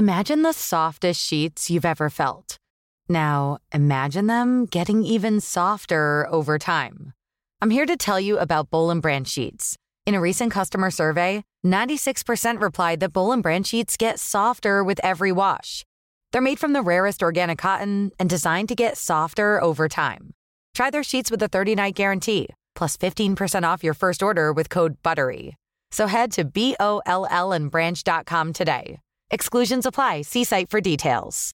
Imagine the softest sheets you've ever felt. Now, imagine them getting even softer over time. I'm here to tell you about Bowl and Branch sheets. In a recent customer survey, 96% replied that Bowl and Branch sheets get softer with every wash. They're made from the rarest organic cotton and designed to get softer over time. Try their sheets with a 30-night guarantee, plus 15% off your first order with code BUTTERY. So head to B-O-L-L and branch.com today. Exclusions apply. See site for details.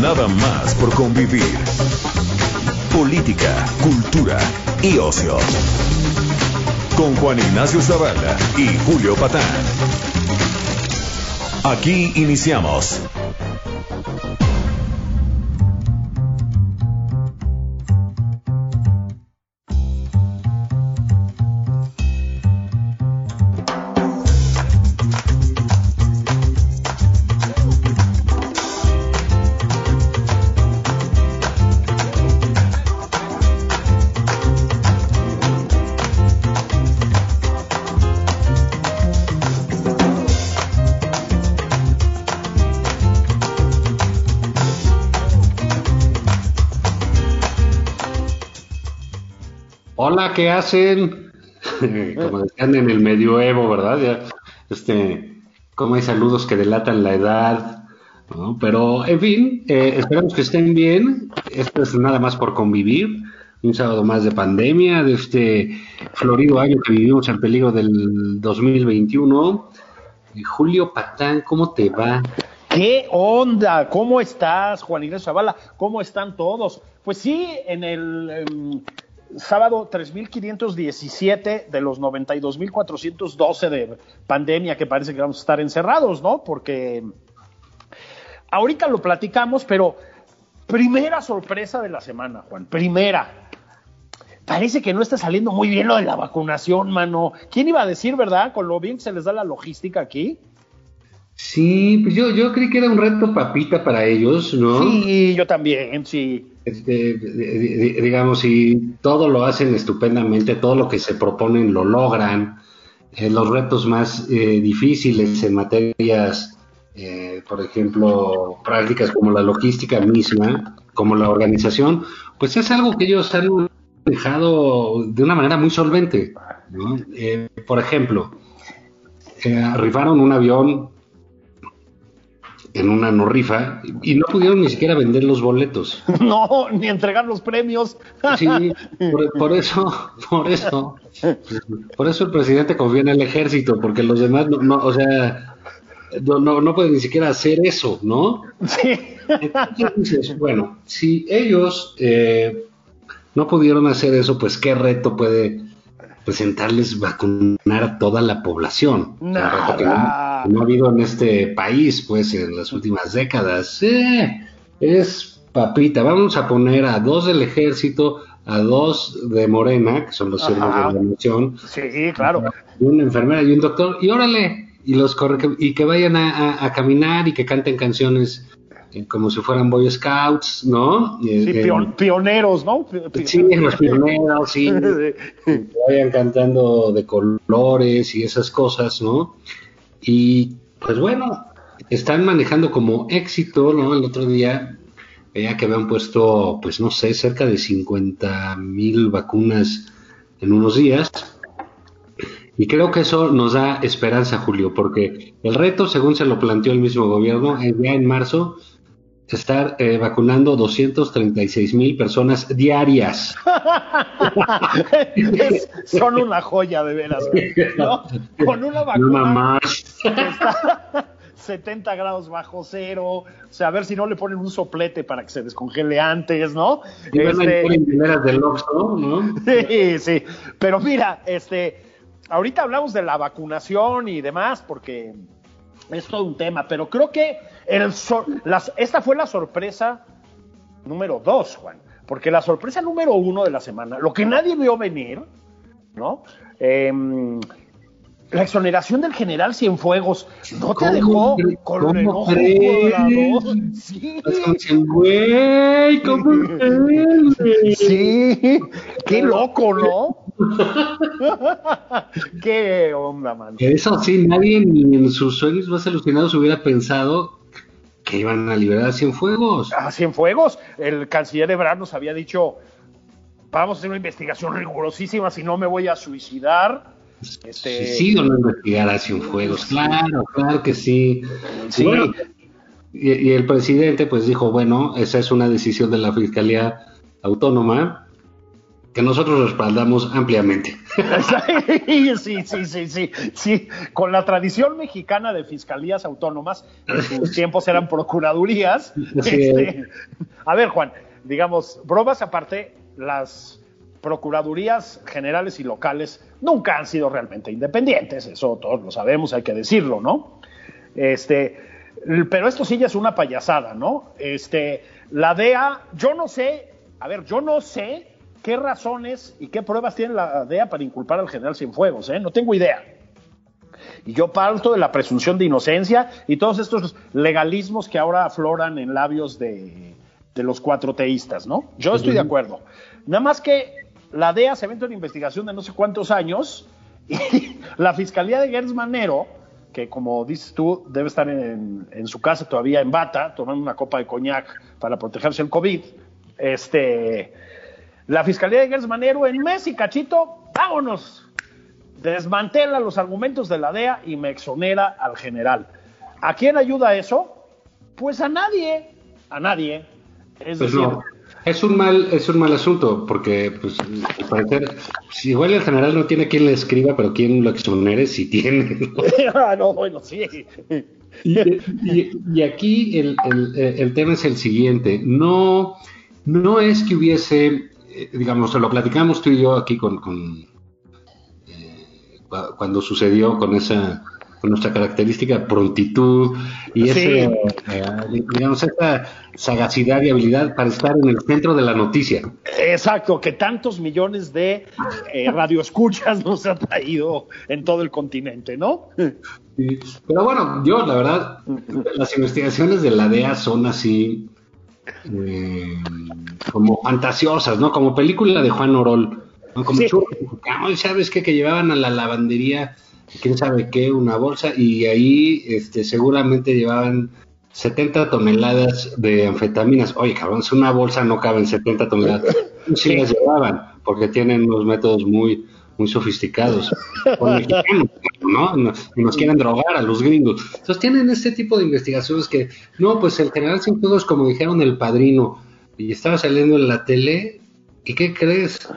Nada más por convivir. Política, cultura y ocio. Con Juan Ignacio Zavala y Julio Patán. Aquí iniciamos. Hola, ¿qué hacen? como decían en el medioevo, ¿verdad? Ya, este, como hay saludos que delatan la edad, ¿no? Pero, en fin, eh, esperamos que estén bien. Esto es nada más por convivir. Un sábado más de pandemia, de este florido año que vivimos en peligro del 2021. Eh, Julio Patán, ¿cómo te va? ¿Qué onda? ¿Cómo estás, Juan Ignacio Zavala? ¿Cómo están todos? Pues sí, en el em, sábado 3.517 de los 92.412 de pandemia que parece que vamos a estar encerrados, ¿no? Porque ahorita lo platicamos, pero primera sorpresa de la semana, Juan, primera. Parece que no está saliendo muy bien lo de la vacunación, mano. ¿Quién iba a decir, verdad? Con lo bien que se les da la logística aquí. Sí, pues yo, yo creí que era un reto papita para ellos, ¿no? Sí, yo también, sí. Este, di- di- digamos, si todo lo hacen estupendamente, todo lo que se proponen lo logran, eh, los retos más eh, difíciles en materias, eh, por ejemplo, prácticas como la logística misma, como la organización, pues es algo que ellos han manejado de una manera muy solvente. Eh, por ejemplo, eh, rifaron un avión en una no rifa y no pudieron ni siquiera vender los boletos. No, ni entregar los premios. Sí, por, por eso, por eso, por eso el presidente confía en el ejército, porque los demás no, no o sea, no, no, no pueden ni siquiera hacer eso, ¿no? Sí. Entonces, bueno, si ellos eh, no pudieron hacer eso, pues qué reto puede presentarles vacunar a toda la población. Nada. No ha habido en este país, pues, en las últimas décadas. Eh, es papita. Vamos a poner a dos del ejército, a dos de Morena, que son los siervos de la nación, Sí, claro. y una enfermera y un doctor, y órale, y los corre, y que vayan a, a- a caminar y que canten canciones eh, como si fueran Boy Scouts, ¿no? Eh, Sí, eh, pion- pioneros, ¿no? Sí, los pioneros, sí, que vayan cantando de colores y esas cosas, ¿no? Y pues bueno, están manejando como éxito, ¿no? El otro día veía que habían puesto, pues no sé, cerca de 50 mil vacunas en unos días. Y creo que eso nos da esperanza, Julio, porque el reto, según se lo planteó el mismo gobierno, es ya en marzo estar eh, vacunando 236 mil personas diarias. Es- son una joya de veras, ¿no? Con una No vacuna que está 70 grados bajo cero, o sea, a ver si no le ponen un soplete para que se descongele antes, ¿no? Y van a Este, del Oxxo, ¿no? Sí, sí. Pero mira, este, ahorita hablamos de la vacunación y demás, porque es todo un tema, pero creo que el sor- las- esta fue la sorpresa número dos, Juan, porque la sorpresa número uno de la semana, lo que nadie vio venir, ¿no? Em, la exoneración del general Cienfuegos no te ¿Cómo dejó con el enojo? Sí, güey, ¿cómo crees, sí, qué loco, ¿no? Qué onda, man. Eso sí, nadie ni en sus sueños más alucinados hubiera pensado que iban a liberar a Cienfuegos. A Cienfuegos, el canciller Ebrard nos había dicho, vamos a hacer una investigación rigurosísima, si no me voy a suicidar. Este... Sí, no investigar a Cienfuegos, claro, claro que sí. Sí. y, y, el presidente pues dijo, bueno, esa es una decisión de la Fiscalía Autónoma que nosotros respaldamos ampliamente. Sí, sí, sí, sí, sí. Con la tradición mexicana de fiscalías autónomas, en sus tiempos eran procuradurías. Este, a ver, Juan, digamos, bromas aparte, las procuradurías generales y locales nunca han sido realmente independientes, eso todos lo sabemos, hay que decirlo, ¿no? Este, pero esto sí ya es una payasada, ¿no? Este, la DEA, yo no sé, a ver, yo no sé qué razones y qué pruebas tiene la DEA para inculpar al general Cienfuegos, ¿eh? No tengo idea. Y yo parto de la presunción de inocencia y todos estos legalismos que ahora afloran en labios de, los cuatro teístas, ¿no? Yo estoy de acuerdo. Nada más que la DEA se mete en investigación de no sé cuántos años y la Fiscalía de Gers Manero, que como dices tú, debe estar en, en, su casa todavía en bata, tomando una copa de coñac para protegerse del COVID, este, la Fiscalía de Gers Manero en mes y cachito, vámonos. Desmantela los argumentos de la DEA y me exonera al general. ¿A quién ayuda eso? Pues a nadie, a nadie. Es pues decir, no. Es un mal, es un mal asunto, porque pues al parecer, si igual el general no tiene quien le escriba, pero quien lo exonere si tiene. ah, no, bueno, sí. Y, y, y aquí el, el, el, tema es el siguiente, no, no es que hubiese eh, digamos, lo platicamos tú y yo aquí con, con eh, cuando sucedió con esa con nuestra característica prontitud y Sí. ese, eh, digamos, esa sagacidad y habilidad para estar en el centro de la noticia. Exacto, que tantos millones de eh, radioescuchas nos ha traído en todo el continente, ¿no? Sí. Pero bueno, yo la verdad, las investigaciones de la DEA son así eh, como fantasiosas, ¿no? Como película de Juan Orol. ¿no? Como Sí. churros, ¿sabes qué? Que llevaban a la lavandería, quién sabe qué, una bolsa, y ahí este, seguramente llevaban 70 toneladas de anfetaminas. Oye, cabrón, si una bolsa no cabe en 70 toneladas. Sí, Sí. las llevaban, porque tienen unos métodos muy muy sofisticados, con mexicanos, ¿no? Nos, nos quieren drogar a los gringos. Entonces tienen este tipo de investigaciones que, no, pues el general Cienfuegos, como dijeron el padrino, y estaba saliendo en la tele, ¿y qué crees?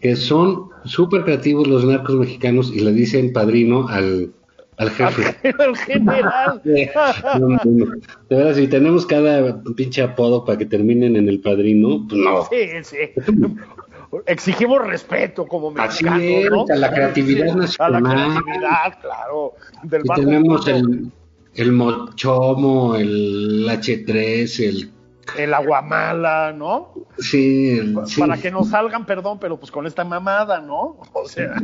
Que son súper creativos los narcos mexicanos y le dicen padrino al, al jefe. El general. No, no. De verdad, si tenemos cada pinche apodo para que terminen en el padrino, pues no. Sí, sí. Exigimos respeto como Así mexicanos, es, ¿no? a la creatividad Sí, A la nacional. creatividad, claro. Del Y tenemos el, el mochomo, el H3, el... el aguamala, ¿no? Sí, el- sí. Para que no salgan, perdón, pero pues con esta mamada, ¿no? O sea,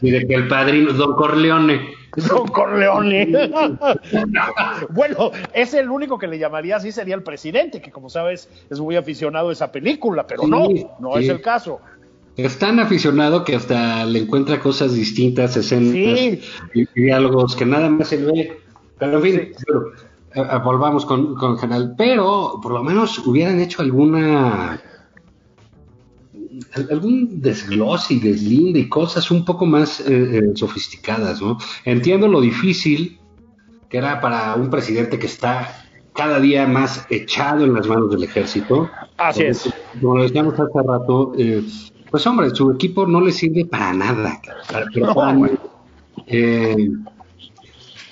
Y de que el padrino, Don Corleone. Don Corleone. bueno, es el único que le llamaría así sería el presidente, que como sabes es muy aficionado a esa película, pero Sí, no, no sí. es el caso. Es tan aficionado que hasta le encuentra cosas distintas, escenas y, diálogos que nada más se ve. Pero en fin, pero, eh, eh, volvamos con, con General. Pero por lo menos hubieran hecho alguna al- algún desglose y deslinde y cosas un poco más eh, sofisticadas, ¿no? Entiendo lo difícil que era para un presidente que está cada día más echado en las manos del ejército. Así es. Como lo decíamos hace rato, eh, pues hombre, su equipo no le sirve para nada. para- pero No, para-.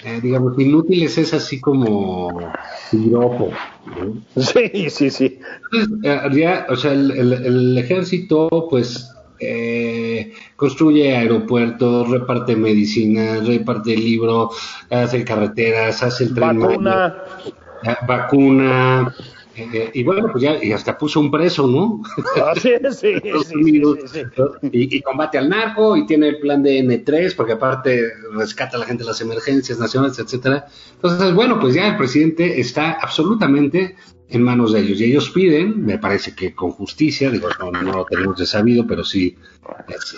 Eh, eh, digamos, inútiles es así como piropo. ¿no? Sí, sí, sí. Entonces, eh, ya, o sea, el, el- el ejército, pues, eh, construye aeropuertos, reparte medicina, reparte libro, hace carreteras, hace el tren. Vacuna. eh, vacuna, eh, y bueno, pues ya y hasta puso un preso, ¿no? Ah, sí, sí, sí, sí, y, y, combate al narco y tiene el plan de N3 porque aparte rescata a la gente de las emergencias nacionales, etcétera. Entonces, bueno, pues ya el presidente está absolutamente en manos de ellos y ellos piden, me parece que con justicia, digo, no, no lo tenemos de sabido, pero sí es,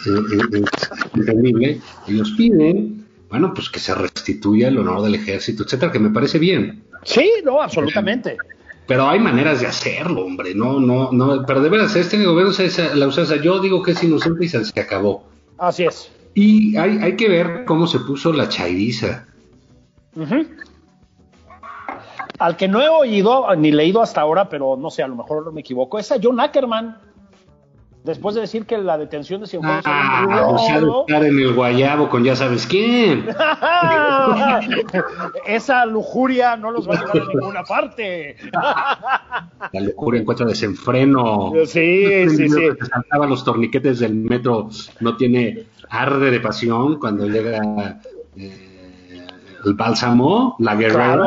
entendible, ellos piden, bueno, pues que se restituya el honor del ejército, etcétera, que me parece bien. Sí, no, absolutamente. Pero hay maneras de hacerlo, hombre, no, no, no, pero de veras, este gobierno es la usanza, yo digo que es inocente y se acabó. Así es. Y hay, hay que ver cómo se puso la chairiza. Al que no he oído ni leído hasta ahora, pero no sé, a lo mejor me equivoco, es a John Ackerman después de decir que la detención de Cienfuegos ah, no, estar en el guayabo con ya sabes quién. Esa lujuria no los va a llevar a ninguna parte. la lujuria encuentra desenfreno. Sí, sí, sí. Que saltaba los torniquetes del metro no tiene arde de pasión cuando llega eh, el bálsamo, la guerrera.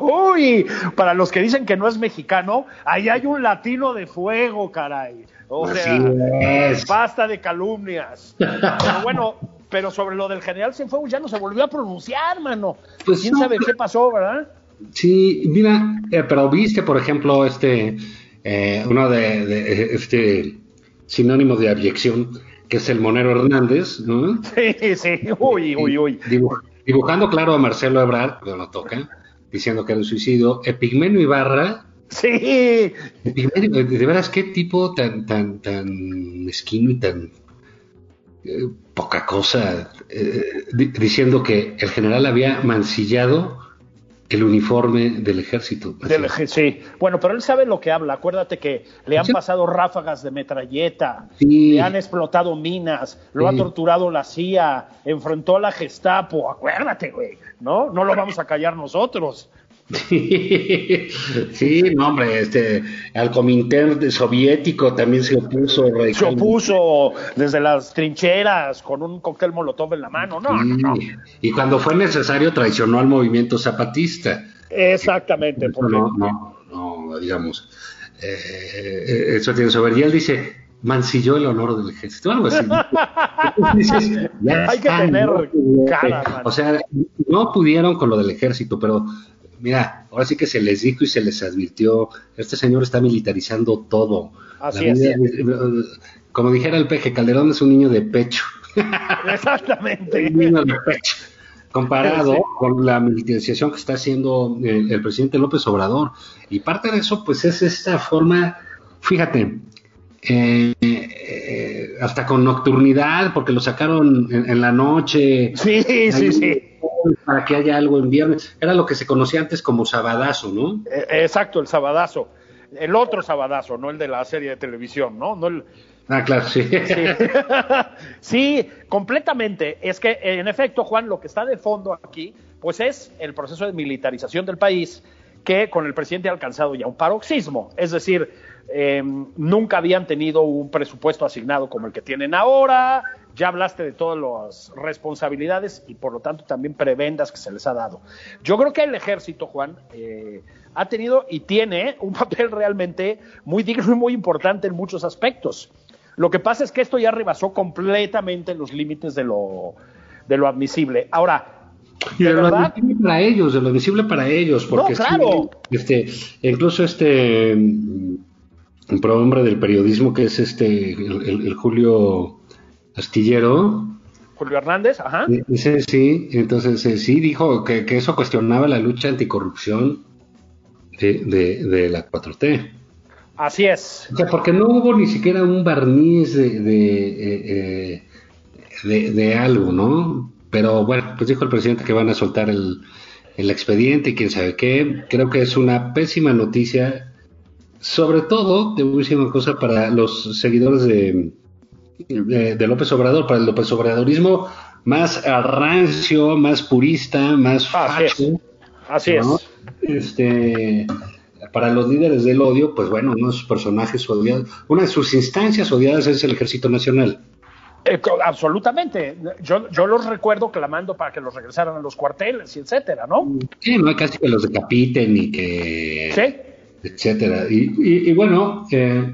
Uy, para los que dicen que no es mexicano, ahí hay un latino de fuego, caray. O sea, basta de calumnias. pero bueno, pero sobre lo del general Cienfuegos ya no se volvió a pronunciar, mano. Pues quién sabe qué pasó, ¿verdad? Sí, mira, eh, pero viste, por ejemplo, este, eh, uno de, este sinónimo de abyección, que es el Monero Hernández, ¿no? Sí, sí, uy, uy, uy. dibujando claro a Marcelo Ebrard, que lo toca, diciendo que era un suicidio. Epigmenio Ibarra Sí. De veras, qué tipo tan, tan, tan mezquino y tan eh, poca cosa, eh, diciendo que el general había mancillado el uniforme del ejército. Del, sí, bueno, pero él sabe lo que habla. Acuérdate que le han pasado ráfagas de metralleta, le han explotado minas, lo ha torturado la CIA, enfrentó a la Gestapo. Acuérdate, güey, ¿no? No lo vamos a callar nosotros. Sí, no, hombre, este, al Comintern soviético también se opuso. Se opuso desde las trincheras con un cóctel molotov en la mano, no, no, Y cuando fue necesario traicionó al movimiento zapatista. Exactamente. No, no, no, digamos, eh, eso tiene sobre. Y él dice, mancilló el honor del ejército, algo así. Hay que tener cara. O sea, no pudieron con lo del ejército, pero mira, ahora sí que se les dijo y se les advirtió, este señor está militarizando todo. Así es. como dijera el peje, Calderón es un niño de pecho. Exactamente. un niño de pecho. Comparado con la militarización que está haciendo el, presidente López Obrador. Y parte de eso, pues es esta forma, fíjate, eh, eh, hasta con nocturnidad, porque lo sacaron en, la noche. Sí, sí, sí para que haya algo en viernes. Era lo que se conocía antes como sabadazo, ¿no? Eh, exacto, el sabadazo. El otro sabadazo, no el de la serie de televisión, ¿no? no el... Ah, claro, sí. sí. completamente. Es que, en efecto, Juan, lo que está de fondo aquí, pues es el proceso de militarización del país que con el presidente ha alcanzado ya un paroxismo. Es decir, em, nunca habían tenido un presupuesto asignado como el que tienen ahora, ya hablaste de todas las responsabilidades y por lo tanto también prebendas que se les ha dado. Yo creo que el ejército, Juan, eh, ha tenido y tiene un papel realmente muy digno y muy importante en muchos aspectos. Lo que pasa es que esto ya rebasó completamente los límites de lo, de lo admisible. Ahora, de lo admisible para ellos, de lo admisible para ellos, porque claro. este, incluso este mm, prohombre del periodismo que es este el Julio Astillero. Julio Hernández, ajá. Sí, sí, entonces eh, sí dijo que, eso cuestionaba la lucha anticorrupción de, la 4T. Así es. O sea, porque no hubo ni siquiera un barniz de, de, eh, de, algo, ¿no? Pero bueno, pues dijo el presidente que van a soltar el, el expediente y quién sabe qué. Creo que es una pésima noticia, sobre todo, te voy a decir una cosa, para los seguidores de, de, López Obrador, para el López Obradorismo más rancio, más purista, más facho. Así es. Este, para los líderes del odio, pues bueno, uno de sus personajes odiados, una de sus instancias odiadas es el Ejército Nacional. Eh, absolutamente. Yo, yo los recuerdo clamando para que los regresaran a los cuarteles y etcétera, ¿no? Sí, no hay casi que los decapiten y que. Sí etcétera. Y, bueno, eh,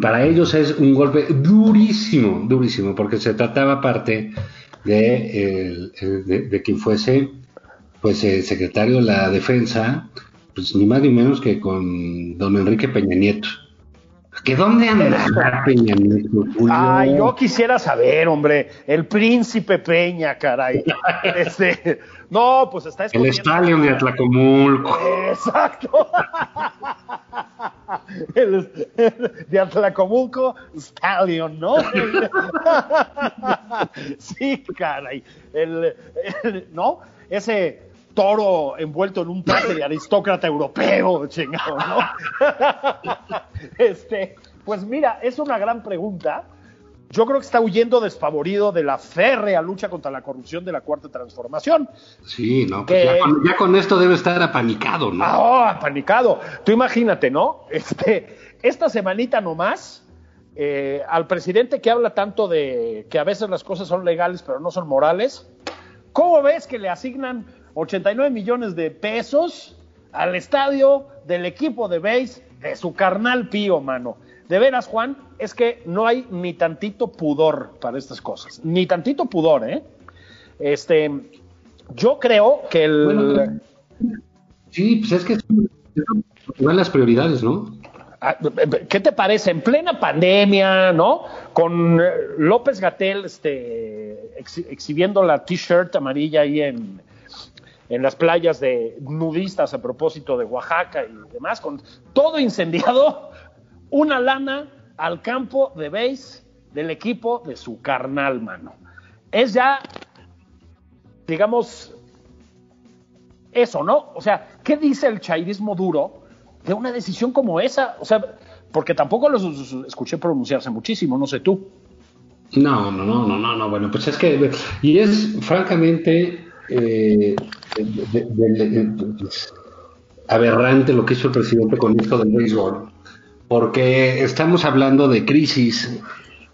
para ellos es un golpe durísimo, durísimo, porque se trataba parte de, de, quien fuese pues el secretario de la defensa, pues ni más ni menos que con don Enrique Peña Nieto. ¿Que dónde anda Peña Nieto? Ay, yo quisiera saber, hombre, el príncipe Peña, caray. este, no, pues está El estadio de Atlacomulco. Exacto. el, de Atlacomulco Stallion, ¿no? sí, caray. El, ¿No? Ese toro envuelto en un traje de aristócrata europeo, chingado, ¿no? este, pues mira, es una gran pregunta. Yo creo que está huyendo despavorido de la férrea lucha contra la corrupción de la cuarta transformación. Sí, no, pues ya, con, esto debe estar apanicado, ¿no? Ah, oh, apanicado. Tú imagínate, ¿no? Este, esta semanita nomás, eh, al presidente que habla tanto de que a veces las cosas son legales pero no son morales, ¿cómo ves que le asignan 89 millones de pesos al estadio del equipo de base de su carnal pío, mano. De veras, Juan, es que no hay ni tantito pudor para estas cosas. Ni tantito pudor, ¿eh? Este, yo creo que el... sí, pues es que son las prioridades, ¿no? Ah, ¿Qué te parece? En plena pandemia, ¿no? Con eh, López Gatel este, exhibiendo la t-shirt amarilla ahí en, en las playas de nudistas a propósito de Oaxaca y demás, con todo incendiado, una lana al campo de base del equipo de su carnal, mano. Es ya, digamos, eso, ¿no? O sea, ¿qué dice el chairismo duro de una decisión como esa? O sea, porque tampoco los escuché pronunciarse muchísimo, no sé tú. No, no, no, no, no, no, bueno, pues es que, y es francamente eh, aberrante lo que hizo el presidente con esto del béisbol, porque estamos hablando de crisis,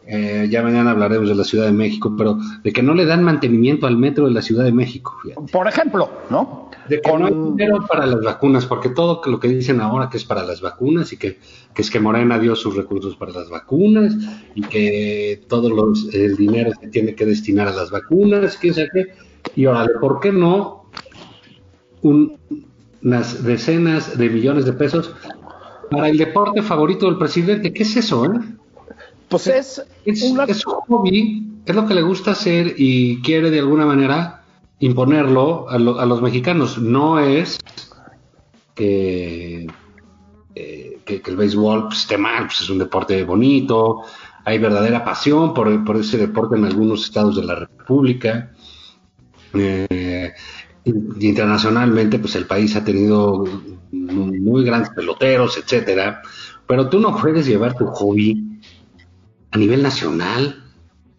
eh, ya mañana hablaremos de la Ciudad de México, pero de que no le dan mantenimiento al metro de la Ciudad de México. Por ejemplo, ¿no? De que no hay dinero para las vacunas, porque todo lo que dicen ahora que es para las vacunas y que, es que Morena dio sus recursos para las vacunas y que todo los, el dinero se tiene que destinar a las vacunas, quién sabe qué y órale, ¿por qué no unas decenas de millones de pesos para el deporte favorito del presidente? ¿Qué es eso, eh? Pues es, es, un hobby, es lo que le gusta hacer y quiere de alguna manera imponerlo a, los mexicanos. No es que, eh, el béisbol pues, esté mal, pues es un deporte bonito, hay verdadera pasión por, por ese deporte en algunos estados de la República. Eh, internacionalmente, pues el país ha tenido muy, grandes peloteros, etcétera. Pero tú no puedes llevar tu hobby a nivel nacional.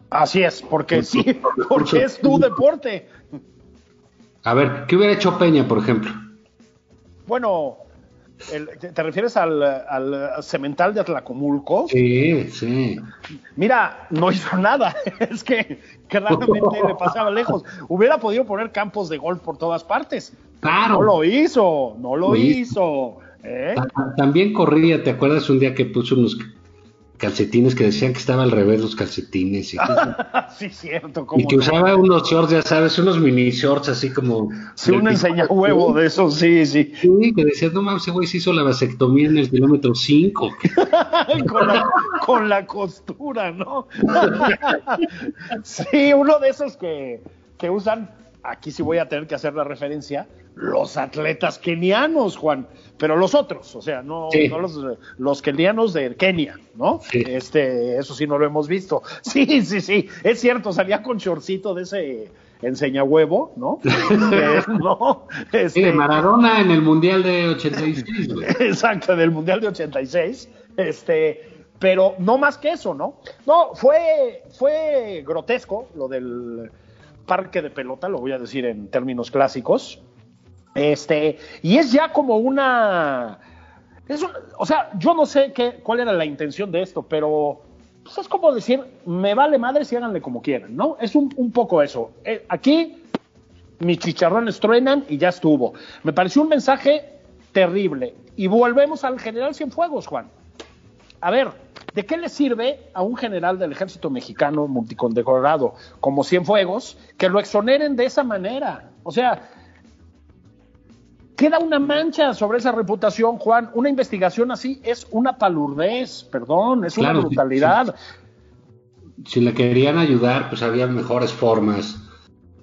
Así es, porque sí, porque es tu deporte. A ver, ¿qué hubiera hecho Peña, por ejemplo? Bueno, ¿Te refieres al, cemental de Atlacomulco? Sí, sí. Mira, no hizo nada. es que claramente le pasaba lejos. Hubiera podido poner campos de golf por todas partes. Claro. No lo hizo, no lo hizo. ¿eh? También corría, ¿te acuerdas un día que puso unos calcetines que decían que estaba al revés los calcetines. Y sí, cierto. Y que usaba unos shorts, ya sabes, unos mini shorts así como... Sí, un enseña huevo de esos, sí, sí. Sí, que decías, no mames, ese güey se hizo la vasectomía en el kilómetro 5. con, la, con la costura, ¿no? sí, uno de esos que, que usan, aquí sí voy a tener que hacer la referencia, los atletas kenianos, Juan, pero los otros, o sea, no, los, kenianos de Kenia, ¿no? Este, eso sí no lo hemos visto. Sí, sí, sí, es cierto, salía con chorcito de ese enseña huevo, ¿no? ¿no? Este, de Maradona en el Mundial de 86, Exacto, en el Mundial de 86, este, pero no más que eso, ¿no? No, fue, fue grotesco lo del parque de pelota, lo voy a decir en términos clásicos, este, y es ya como una. o sea, yo no sé qué, cuál era la intención de esto, pero pues, es como decir, me vale madre si háganle como quieran, ¿no? Es un, poco eso. Eh, aquí mis chicharrones truenan y ya estuvo. Me pareció un mensaje terrible. Y volvemos al general Cienfuegos, Juan. A ver, ¿de qué le sirve a un general del ejército mexicano multicondecorado como Cienfuegos que lo exoneren de esa manera? O sea, queda una mancha sobre esa reputación, Juan. Una investigación así es una palurdez, perdón, es una brutalidad. Si, le querían ayudar, pues había mejores formas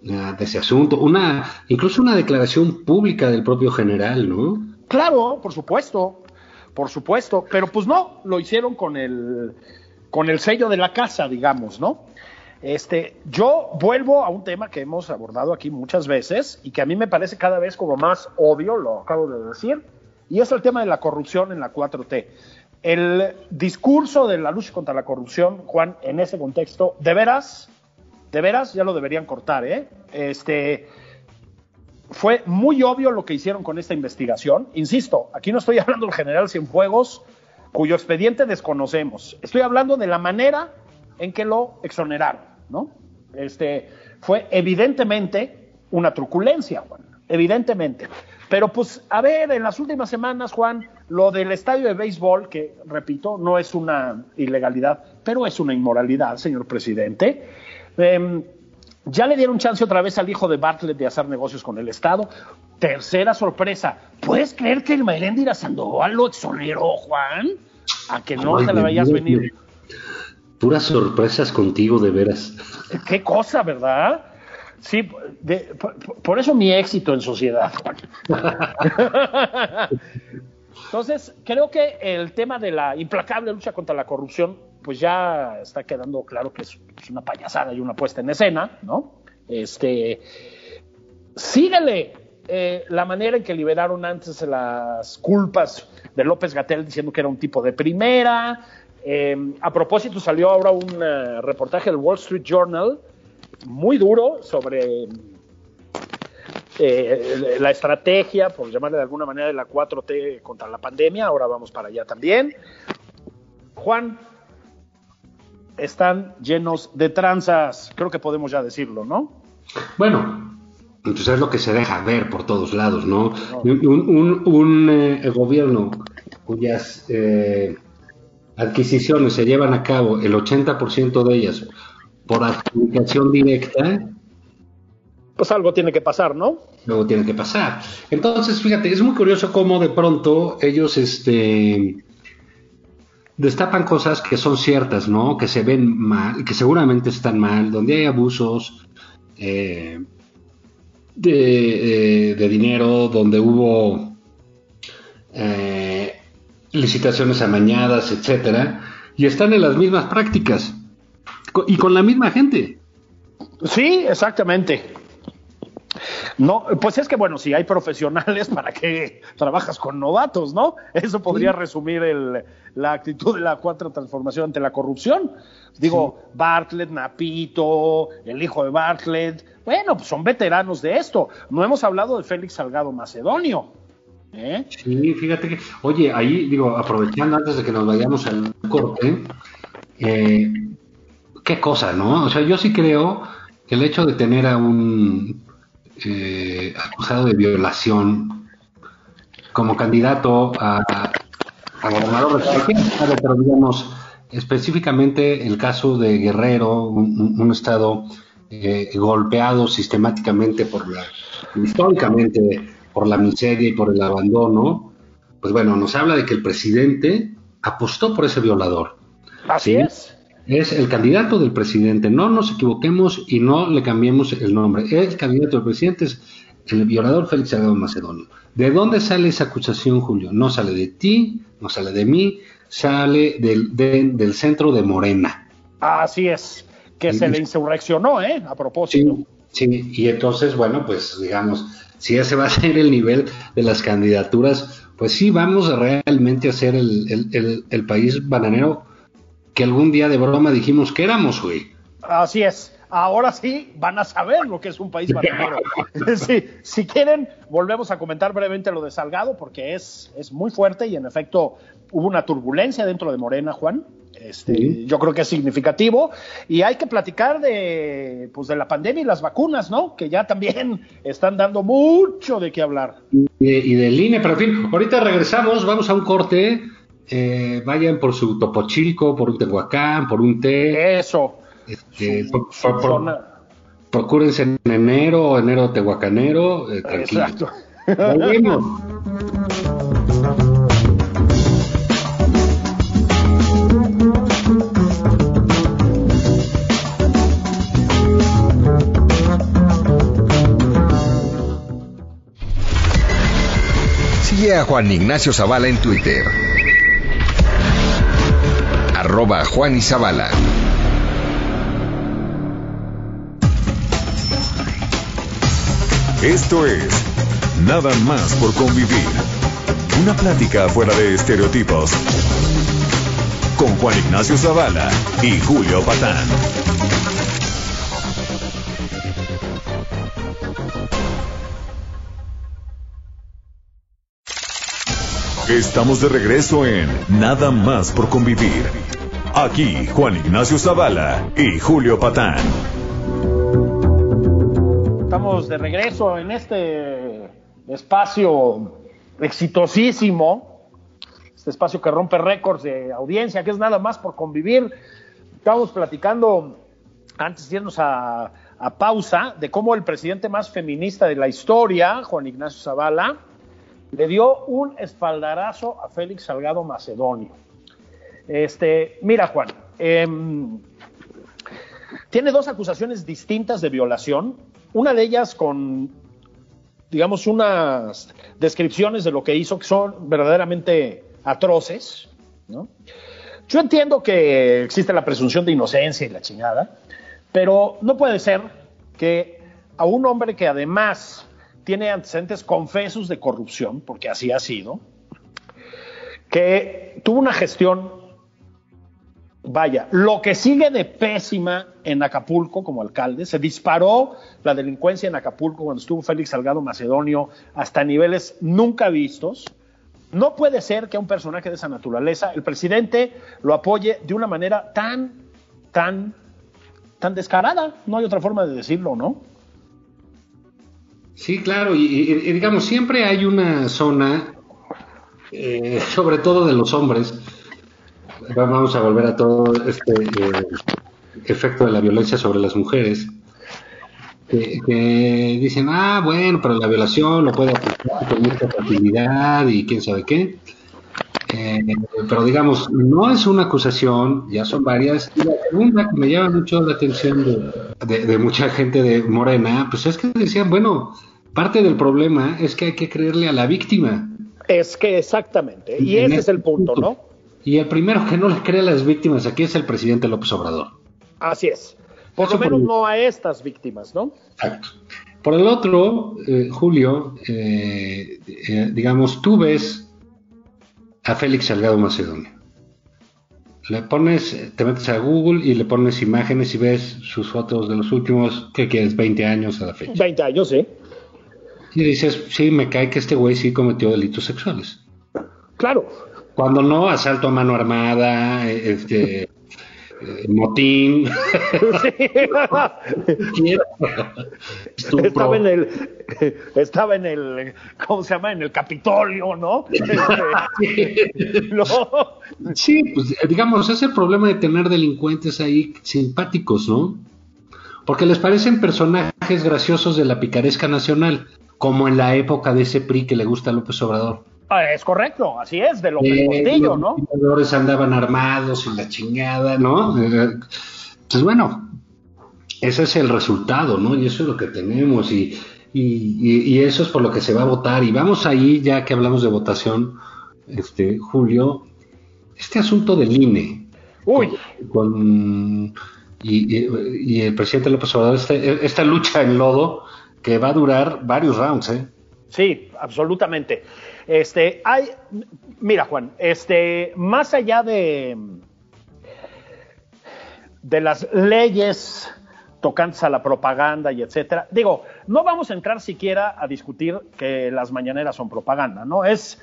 eh, de ese asunto. Una, incluso una declaración pública del propio general, ¿no? Claro, por supuesto, por supuesto, pero pues no, lo hicieron con el, con el sello de la casa, digamos, ¿no? Este, yo vuelvo a un tema que hemos abordado aquí muchas veces y que a mí me parece cada vez como más obvio, lo acabo de decir, y es el tema de la corrupción en la 4T. El discurso de la lucha contra la corrupción, Juan, en ese contexto, de veras, de veras, ya lo deberían cortar, ¿eh? Este, fue muy obvio lo que hicieron con esta investigación. Insisto, aquí no estoy hablando del general Cienfuegos, cuyo expediente desconocemos. Estoy hablando de la manera en que lo exoneraron, ¿no? Este, fue evidentemente una truculencia, Juan, evidentemente. Pero pues, a ver, en las últimas semanas, Juan, lo del estadio de béisbol, que repito, no es una ilegalidad, pero es una inmoralidad, señor presidente. Eh, ya le dieron chance otra vez al hijo de Bartlett de hacer negocios con el Estado. Tercera sorpresa. ¿Puedes creer que el Meréndira Sandoval lo exoneró, Juan? A que no te la vayas venir. Puras sorpresas contigo, de veras. Qué cosa, ¿verdad? Sí, por, eso mi éxito en sociedad. Entonces, creo que el tema de la implacable lucha contra la corrupción pues ya está quedando claro que es, una payasada y una puesta en escena, ¿no? Este, síguele eh, la manera en que liberaron antes las culpas de López Gatel diciendo que era un tipo de primera. Em, a propósito, salió ahora un eh, reportaje del Wall Street Journal muy duro sobre eh, la estrategia, por llamarle de alguna manera, de la 4T contra la pandemia. Ahora vamos para allá también. Juan, están llenos de tranzas. Creo que podemos ya decirlo, ¿no? Bueno, entonces es lo que se deja ver por todos lados, ¿no? Un, eh, gobierno cuyas eh, adquisiciones se llevan a cabo, el 80% de ellas, por adjudicación directa. Pues algo tiene que pasar, ¿no? Algo tiene que pasar. Entonces, fíjate, es muy curioso cómo de pronto ellos, este, destapan cosas que son ciertas, ¿no? Que se ven mal, que seguramente están mal, donde hay abusos eh, de, dinero, donde hubo eh, licitaciones amañadas, etcétera, y están en las mismas prácticas y con la misma gente. Sí, exactamente. No, pues es que bueno, si hay profesionales, ¿para qué trabajas con novatos, no? Eso podría resumir la actitud de la cuarta transformación ante la corrupción. Digo, Bartlett, Napito, el hijo de Bartlett, bueno, pues son veteranos de esto. No hemos hablado de Félix Salgado Macedonio. ¿Eh? Sí, fíjate que, oye, ahí digo, aprovechando antes de que nos vayamos al corte, eh, qué cosa, ¿no? O sea, yo sí creo que el hecho de tener a un eh, acusado de violación como candidato a, gobernador de pero digamos específicamente el caso de Guerrero, un, estado golpeado sistemáticamente por la, históricamente por la miseria y por el abandono, pues bueno, nos habla de que el presidente apostó por ese violador. Así es es el candidato del presidente. No nos equivoquemos y no le cambiemos el nombre. El candidato del presidente es el violador Félix Salgado Macedonio. ¿De dónde sale esa acusación, Julio? No sale de ti, no sale de mí, sale del, del centro de Morena. Así es, que se le insurreccionó, ¿eh? A propósito. Sí, y entonces, bueno, pues digamos, si ese va a ser el nivel de las candidaturas, pues sí, vamos realmente a ser el, el país bananero que algún día de broma dijimos que éramos, güey. Así es. Ahora sí van a saber lo que es un país bananero. sí, si quieren, volvemos a comentar brevemente lo de Salgado, porque es, es muy fuerte y en efecto hubo una turbulencia dentro de Morena, Juan. Este, Yo creo que es significativo y hay que platicar de, pues, de la pandemia y las vacunas, ¿no? Que ya también están dando mucho de qué hablar. Y, del INE, pero en fin, ahorita regresamos, vamos a un corte. Eh, vayan por su topochilco, por un tehuacán, por un té. Eso. Este, procúrense en enero, enero tehuacanero. Eh, Exacto. A Juan Ignacio Zavala en Twitter. Arroba Juan y Zavala. Esto es Nada más por convivir. Una plática fuera de estereotipos. Con Juan Ignacio Zavala y Julio Patán. Estamos de regreso en Nada más por convivir. Aquí Juan Ignacio Zavala y Julio Patán. Estamos de regreso en este espacio exitosísimo, este espacio que rompe récords de audiencia, que es nada más por convivir. Estamos platicando antes de irnos a, a pausa de cómo el presidente más feminista de la historia, Juan Ignacio Zavala, le dio un espaldarazo a Félix Salgado Macedonio. Este, mira, Juan, em, tiene dos acusaciones distintas de violación, una de ellas con, digamos, unas descripciones de lo que hizo que son verdaderamente atroces, Yo entiendo que existe la presunción de inocencia y la chingada, pero no puede ser que a un hombre que además tiene antecedentes confesos de corrupción, porque así ha sido, que tuvo una gestión, vaya, lo que sigue de pésima en Acapulco como alcalde, se disparó la delincuencia en Acapulco cuando estuvo Félix Salgado Macedonio hasta niveles nunca vistos. No puede ser que a un personaje de esa naturaleza el presidente lo apoye de una manera tan, tan, tan descarada. No hay otra forma de decirlo, ¿no? Sí, claro, y, digamos, siempre hay una zona, eh, sobre todo de los hombres, vamos a volver a todo este eh, efecto de la violencia sobre las mujeres, que, dicen, ah, bueno, pero la violación lo puede aplicar con mucha facilidad y quién sabe qué. Eh, pero digamos, no es una acusación, ya son varias. Y la segunda que me llama mucho la atención de, mucha gente de Morena, pues es que decían, bueno, parte del problema es que hay que creerle a la víctima. Es que exactamente, y, ese es el punto, ¿no? Y el primero que no le cree a las víctimas aquí es el presidente López Obrador. Así es. Por lo menos no a estas víctimas, ¿no? Exacto. Por el otro, eh, Julio, eh, digamos, tú ves a Félix Salgado Macedonio. Le pones, te metes a Google y le pones imágenes y ves sus fotos de los últimos, ¿qué quieres? 20 años a la fecha. 20 años, sí. Y dices, sí, me cae que este güey sí cometió delitos sexuales. Claro. Cuando no, asalto a mano armada, este, eh, motín. estaba en el, estaba en el, ¿cómo se llama? En el Capitolio, ¿no? Sí, pues digamos, es el problema de tener delincuentes ahí simpáticos, ¿no? Porque les parecen personajes graciosos de la picaresca nacional, como en la época de ese PRI que le gusta a López Obrador. Ah, es correcto, así es, de lo eh, ¿no? Los andaban armados y la chingada, ¿no? Eh, pues bueno, ese es el resultado, ¿no? Y eso es lo que tenemos y, y, eso es por lo que se va a votar. Y vamos ahí, ya que hablamos de votación, este Julio, este asunto del INE. Uy. Con, y, el presidente López Obrador, este, esta lucha en lodo que va a durar varios rounds, ¿eh? Sí, absolutamente. Este, hay, mira, Juan, este, más allá de, de las leyes tocantes a la propaganda y etcétera, digo, no vamos a entrar siquiera a discutir que las mañaneras son propaganda, ¿no? Es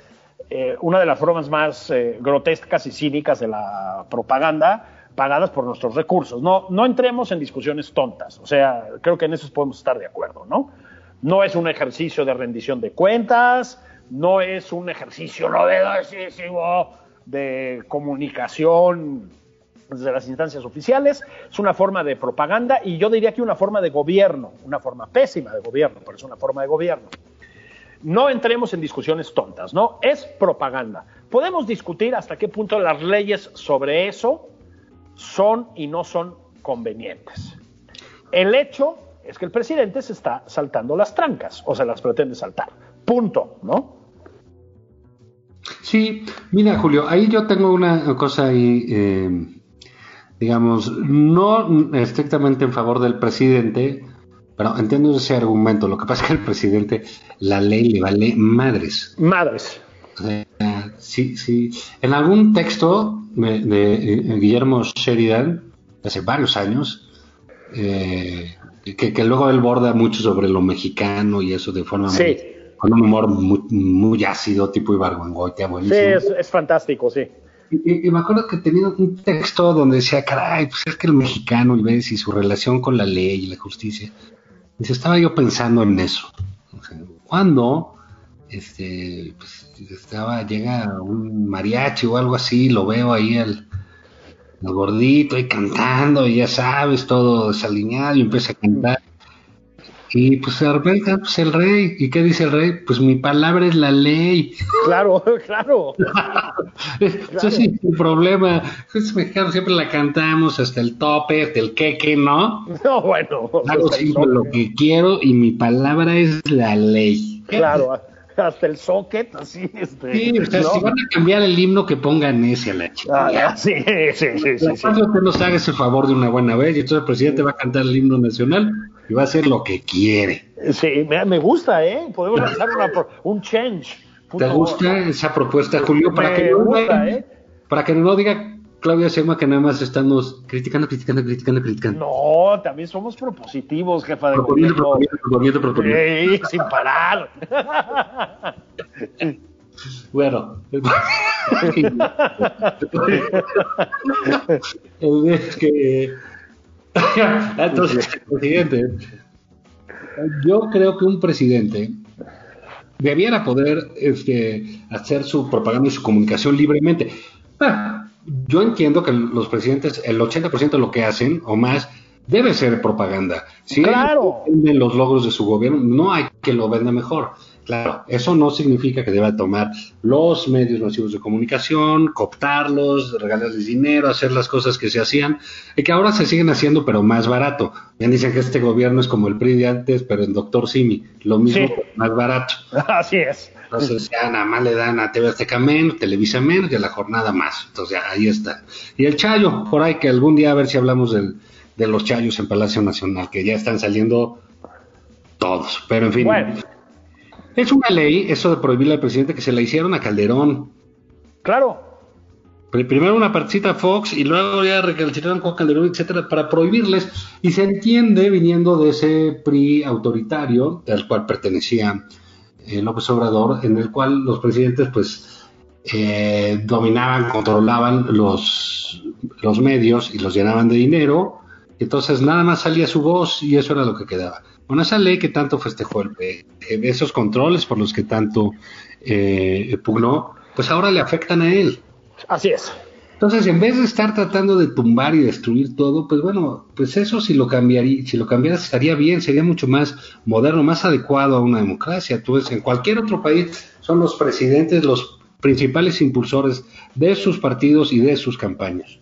eh, una de las formas más eh, grotescas y cínicas de la propaganda pagadas por nuestros recursos. No, no entremos en discusiones tontas, o sea, creo que en eso podemos estar de acuerdo, ¿no? No es un ejercicio de rendición de cuentas, no es un ejercicio novedosísimo de comunicación desde las instancias oficiales, es una forma de propaganda y yo diría que una forma de gobierno, una forma pésima de gobierno, pero es una forma de gobierno. No entremos en discusiones tontas, ¿no? Es propaganda. Podemos discutir hasta qué punto las leyes sobre eso son y no son convenientes. El hecho es que el presidente se está saltando las trancas o se las pretende saltar. Punto, ¿no? Sí, mira Julio, ahí yo tengo una cosa ahí, eh, digamos, no estrictamente en favor del presidente, pero entiendo ese argumento. Lo que pasa es que al presidente la ley le vale madres. Madres. sí, sí. En algún texto de, eh, Guillermo Sheridan, hace varios años, eh, que, luego él borda mucho sobre lo mexicano y eso de forma sí. Con un humor muy, ácido, tipo Ibargüengoitia, buenísimo. Sí, es, fantástico, sí. Y, me acuerdo que tenía un texto donde decía, caray, pues es que el mexicano, y ves, y su relación con la ley y la justicia. Dice, estaba yo pensando en eso. cuando este, pues, estaba, llega un mariachi o algo así, lo veo ahí al, el gordito ahí cantando, y ya sabes, todo desalineado, y empieza a cantar. Y pues de repente, pues el rey, ¿y qué dice el rey? Pues mi palabra es la ley. Claro, claro. Eso sí, sin problema. Es mexicano siempre la cantamos hasta el tope, hasta el queque, ¿no? No, bueno. Hago siempre lo que quiero y mi palabra es la ley. Claro hasta el socket, así, este. Sí, o sea, si van a cambiar el himno, que pongan ese a la chica. Ah, sí, sí, sí. sí, sí. usted nos haga ese favor de una buena vez, y entonces el presidente va a cantar el himno nacional y va a hacer lo que quiere. Sí, me, me gusta, ¿eh? Podemos lanzar una, un change. ¿Te gusta esa propuesta, Julio? Para que, no, gusta, ¿eh? para que no diga Claudia Sema que nada más estamos criticando, criticando, criticando, criticando. No, también somos propositivos, jefa de proponiendo, gobierno. Proponiendo, proponiendo, Sí, sin parar. bueno. es que... Entonces, presidente, yo creo que un presidente debiera poder este, hacer su propaganda y su comunicación libremente. Ah, yo entiendo que los presidentes, el 80% de lo que hacen o más, debe ser propaganda. Si claro. venden los logros de su gobierno, no hay que lo venda mejor. Claro, eso no significa que deba tomar los medios masivos de comunicación, cooptarlos, regalarles dinero, hacer las cosas que se hacían y que ahora se siguen haciendo, pero más barato. Bien dicen que este gobierno es como el PRI de antes, pero en Doctor Simi, lo mismo, más barato. Así es. Entonces ya nada más le dan a TV Azteca menos, Televisa menos y a la jornada más. Entonces ya, ahí está. Y el Chayo, por ahí que algún día a ver si hablamos del, de los Chayos en Palacio Nacional, que ya están saliendo todos. Pero en fin. Es una ley eso de prohibirle al presidente que se la hicieron a Calderón. Claro. Primero una partecita a Fox y luego ya recalcitraron con Calderón, etcétera, para prohibirles. Y se entiende viniendo de ese PRI autoritario, al cual pertenecía eh, López Obrador, en el cual los presidentes, pues, eh, dominaban, controlaban los, los medios y los llenaban de dinero. Entonces nada más salía su voz y eso era lo que quedaba. Bueno, esa ley que tanto festejó el eh, esos controles por los que tanto eh, pugnó, pues ahora le afectan a él. Así es. Entonces, en vez de estar tratando de tumbar y destruir todo, pues bueno, pues eso si lo cambiaría, si lo cambiaras estaría bien, sería mucho más moderno, más adecuado a una democracia. Tú en cualquier otro país son los presidentes los principales impulsores de sus partidos y de sus campañas.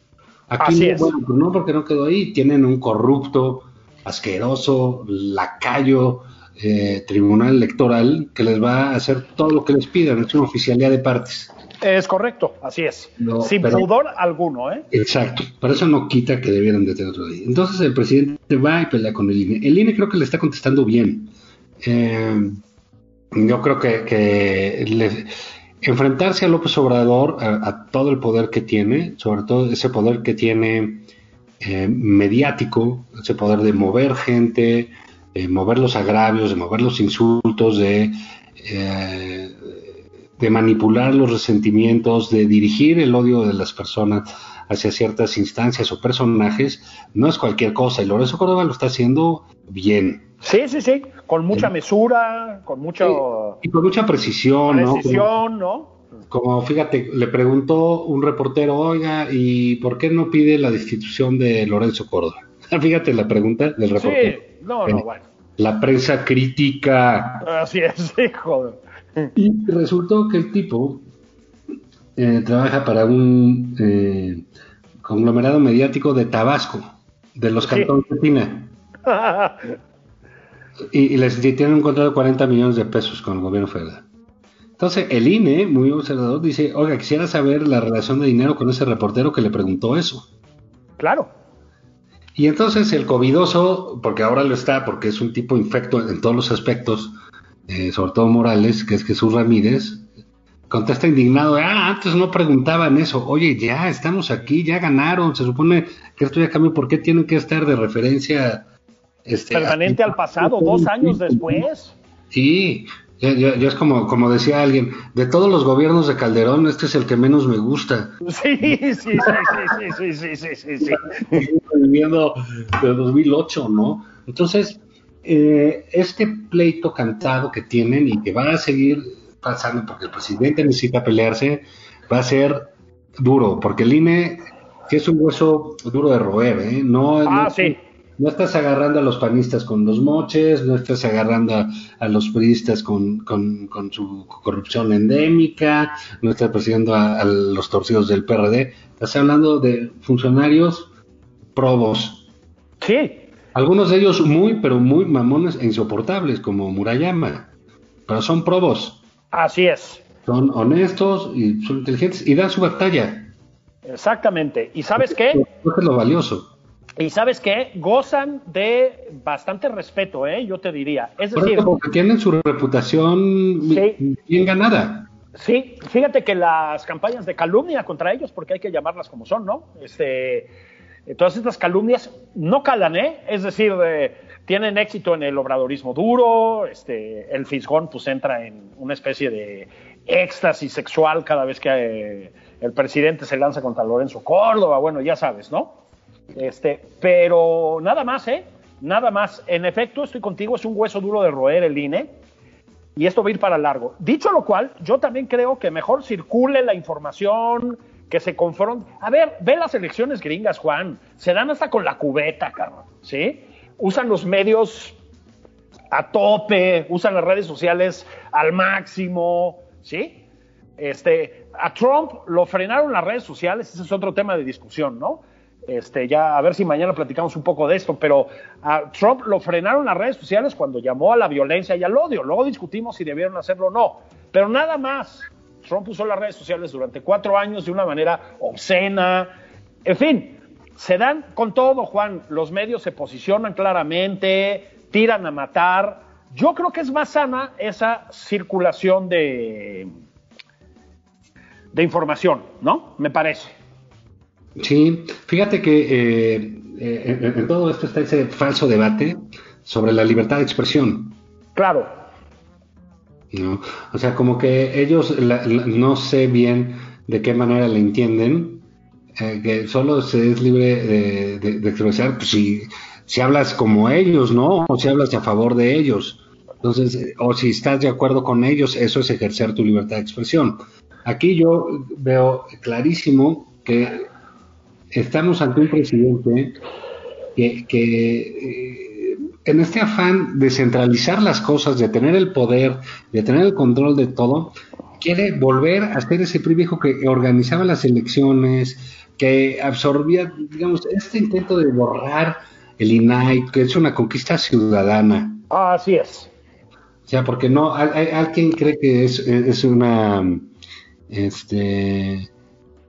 Aquí Así no, es. bueno, pues no porque no quedó ahí, tienen un corrupto asqueroso, lacayo, eh, tribunal electoral que les va a hacer todo lo que les pidan, es una oficialidad de partes. Es correcto, así es. No, Sin pero- pudor alguno, ¿eh? Exacto, pero eso no quita que debieran de tener otro día. Entonces el presidente va y pelea con el INE. El INE creo que le está contestando bien. Eh, yo creo que, que le- enfrentarse a López Obrador, a, a todo el poder que tiene, sobre todo ese poder que tiene eh, mediático, ese poder de mover gente, de mover los agravios, de mover los insultos, de, eh, de manipular los resentimientos, de dirigir el odio de las personas hacia ciertas instancias o personajes, no es cualquier cosa. Y Lorenzo Córdoba lo está haciendo bien. Sí, sí, sí, con mucha mesura, con mucho... Y, con mucha precisión, precisión ¿no? Como, fíjate, le preguntó un reportero, oiga, ¿y por qué no pide la destitución de Lorenzo Córdoba? fíjate la pregunta del reportero. Sí, no, no, bueno. La prensa crítica. Así es, joder. Y resultó que el tipo eh, trabaja para un eh, conglomerado mediático de Tabasco, de los cantones de Pina. y, les tienen un contrato de 40 millones de pesos con el gobierno federal. Entonces, el INE, muy observador, dice, oiga, quisiera saber la relación de dinero con ese reportero que le preguntó eso. Claro. Y entonces el covidoso, porque ahora lo está, porque es un tipo infecto en todos los aspectos, eh, sobre todo Morales, que es Jesús Ramírez, contesta indignado, ah, antes no preguntaban eso, oye, ya estamos aquí, ya ganaron, se supone que esto ya cambió, ¿por qué tienen que estar de referencia? Este, Permanente al pasado, dos años después. Sí, ya, es como, como decía alguien, de todos los gobiernos de Calderón, este es el que menos me gusta. Sí, sí, sí, sí, sí, sí, sí, sí. Viviendo de 2008, ¿no? Entonces, eh, este pleito cantado que tienen y que va a seguir pasando porque el presidente necesita pelearse, va a ser duro, porque el INE, que es un hueso duro de roer, ¿eh? No, ah, no, sí. No, estás agarrando a los panistas con los moches, no estás agarrando a, los periodistas con, con, su corrupción endémica, no estás persiguiendo a, los torcidos del PRD, estás hablando de funcionarios probos. Sí, algunos de ellos muy, pero muy mamones e insoportables, como Murayama. Pero son probos. Así es. Son honestos y son inteligentes y dan su batalla. Exactamente. ¿Y sabes qué? Eso es lo valioso. Y sabes qué? Gozan de bastante respeto, ¿eh? Yo te diría. Es decir, porque tienen su reputación bien ganada. Sí, fíjate que las campañas de calumnia contra ellos, porque hay que llamarlas como son, ¿no? Este, eh, todas estas calumnias no calan, ¿eh? Es decir, tienen éxito en el obradorismo duro, este, el fisgón pues entra en una especie de éxtasis sexual cada vez que eh, el presidente se lanza contra Lorenzo Córdoba, bueno, ya sabes, ¿no? Este, pero nada más, ¿eh? Nada más. En efecto, estoy contigo, es un hueso duro de roer el INE y esto va a ir para largo. Dicho lo cual, yo también creo que mejor circule la información, que se confrontan. A ver, ve las elecciones gringas, Juan. Se dan hasta con la cubeta, cabrón. ¿Sí? Usan los medios a tope, usan las redes sociales al máximo. ¿Sí? Este, a Trump lo frenaron las redes sociales, ese es otro tema de discusión, ¿no? Este, ya a ver si mañana platicamos un poco de esto, pero a Trump lo frenaron las redes sociales cuando llamó a la violencia y al odio. Luego discutimos si debieron hacerlo o no, pero nada más. Trump usó las redes sociales durante cuatro años de una manera obscena. En fin, se dan con todo, Juan. Los medios se posicionan claramente, tiran a matar. Yo creo que es más sana esa circulación de, de información, ¿no? Me parece. Sí, fíjate que eh, eh, en todo esto está ese falso debate sobre la libertad de expresión. Claro. ¿no? O sea, como que ellos no sé bien de qué manera le entienden, eh, que solo se es libre de, expresar pues, si, si hablas como ellos, ¿no? O si hablas a favor de ellos. Entonces, o si estás de acuerdo con ellos, eso es ejercer tu libertad de expresión. Aquí yo veo clarísimo que estamos ante un presidente que, que eh, en este afán de centralizar las cosas, de tener el poder, de tener el control de todo, quiere volver a ser ese privilegio que organizaba las elecciones, que absorbía, digamos, este intento de borrar el INAI, que es una conquista ciudadana. Así es. O sea, porque no, hay, alguien cree que es, es una, este,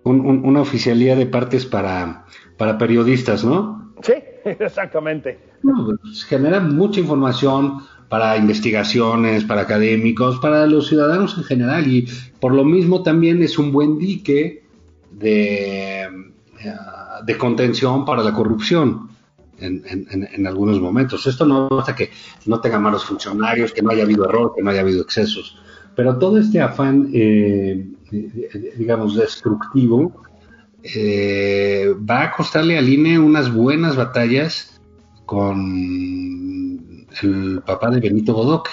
una oficialía de partes para, para periodistas, ¿no? Sí, exactamente. Pues, genera mucha información para investigaciones, para académicos, para los ciudadanos en general y por lo mismo también es un buen dique de, eh, de contención para la corrupción. En, algunos momentos. Esto no basta que no tenga malos funcionarios, que no haya habido error, que no haya habido excesos. pero todo este afán, eh, digamos, destructivo, eh, va a costarle al INE unas buenas batallas con el papá de Benito Bodoque.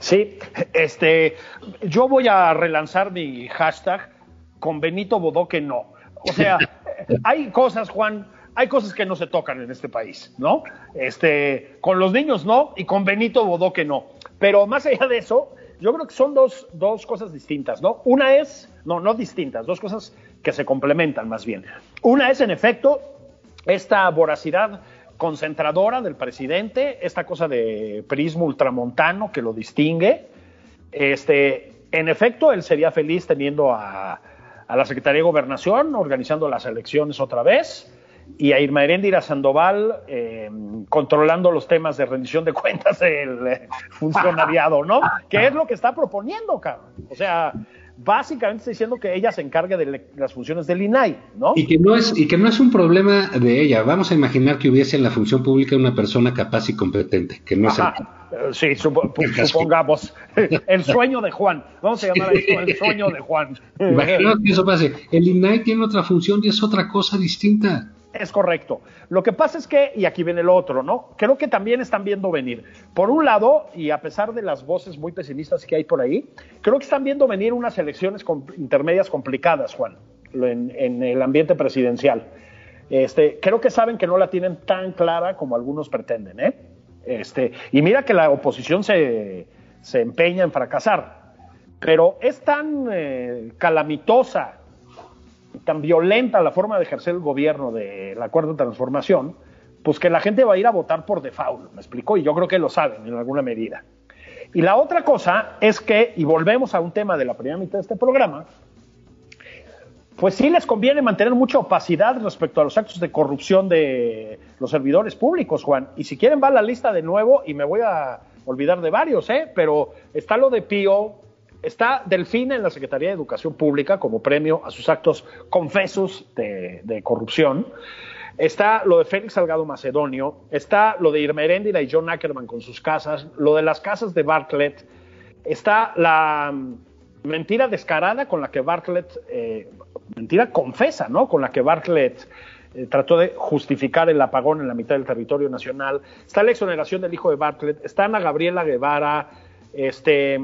Sí, este, yo voy a relanzar mi hashtag con Benito Bodoque no. O sea, hay cosas, Juan, hay cosas que no se tocan en este país, ¿no? Este, con los niños no y con Benito Bodoque no. Pero más allá de eso, yo creo que son dos, dos cosas distintas, ¿no? Una es, no, no distintas, dos cosas que se complementan más bien. Una es, en efecto, esta voracidad concentradora del presidente, esta cosa de prismo ultramontano que lo distingue. Este, en efecto, él sería feliz teniendo a, a la Secretaría de Gobernación organizando las elecciones otra vez y a Irma Heréndira Sandoval eh, controlando los temas de rendición de cuentas del eh, funcionariado, ¿no? Que es lo que está proponiendo, cabrón. O sea, básicamente está diciendo que ella se encargue de las funciones del INAI, ¿no? Y que no es y que no es un problema de ella. Vamos a imaginar que hubiese en la función pública una persona capaz y competente, que no es el... Eh, sí, supongamos el sueño de Juan. Vamos a llamar a esto el sueño de Juan. Imagínate que eso pase. El INAI tiene otra función y es otra cosa distinta. Es correcto. Lo que pasa es que, y aquí viene el otro, ¿no? Creo que también están viendo venir. Por un lado, y a pesar de las voces muy pesimistas que hay por ahí, creo que están viendo venir unas elecciones intermedias complicadas, Juan, en, el ambiente presidencial. Este, creo que saben que no la tienen tan clara como algunos pretenden, ¿eh? Este, y mira que la oposición se, empeña en fracasar, pero es tan eh, calamitosa tan violenta la forma de ejercer el gobierno del acuerdo de transformación, pues que la gente va a ir a votar por default, me explicó, y yo creo que lo saben en alguna medida. Y la otra cosa es que, y volvemos a un tema de la primera mitad de este programa, pues sí les conviene mantener mucha opacidad respecto a los actos de corrupción de los servidores públicos, Juan. Y si quieren va a la lista de nuevo, y me voy a olvidar de varios, ¿eh? pero está lo de Pío, Está Delfina en la Secretaría de Educación Pública como premio a sus actos confesos de, corrupción. Está lo de Félix Salgado Macedonio, está lo de Irma Heréndira y John Ackerman con sus casas, lo de las casas de Bartlett, está la mm, mentira descarada con la que Bartlett, eh, mentira confesa, ¿no? Con la que Bartlett eh, trató de justificar el apagón en la mitad del territorio nacional, está la exoneración del hijo de Bartlett, está Ana Gabriela Guevara, este,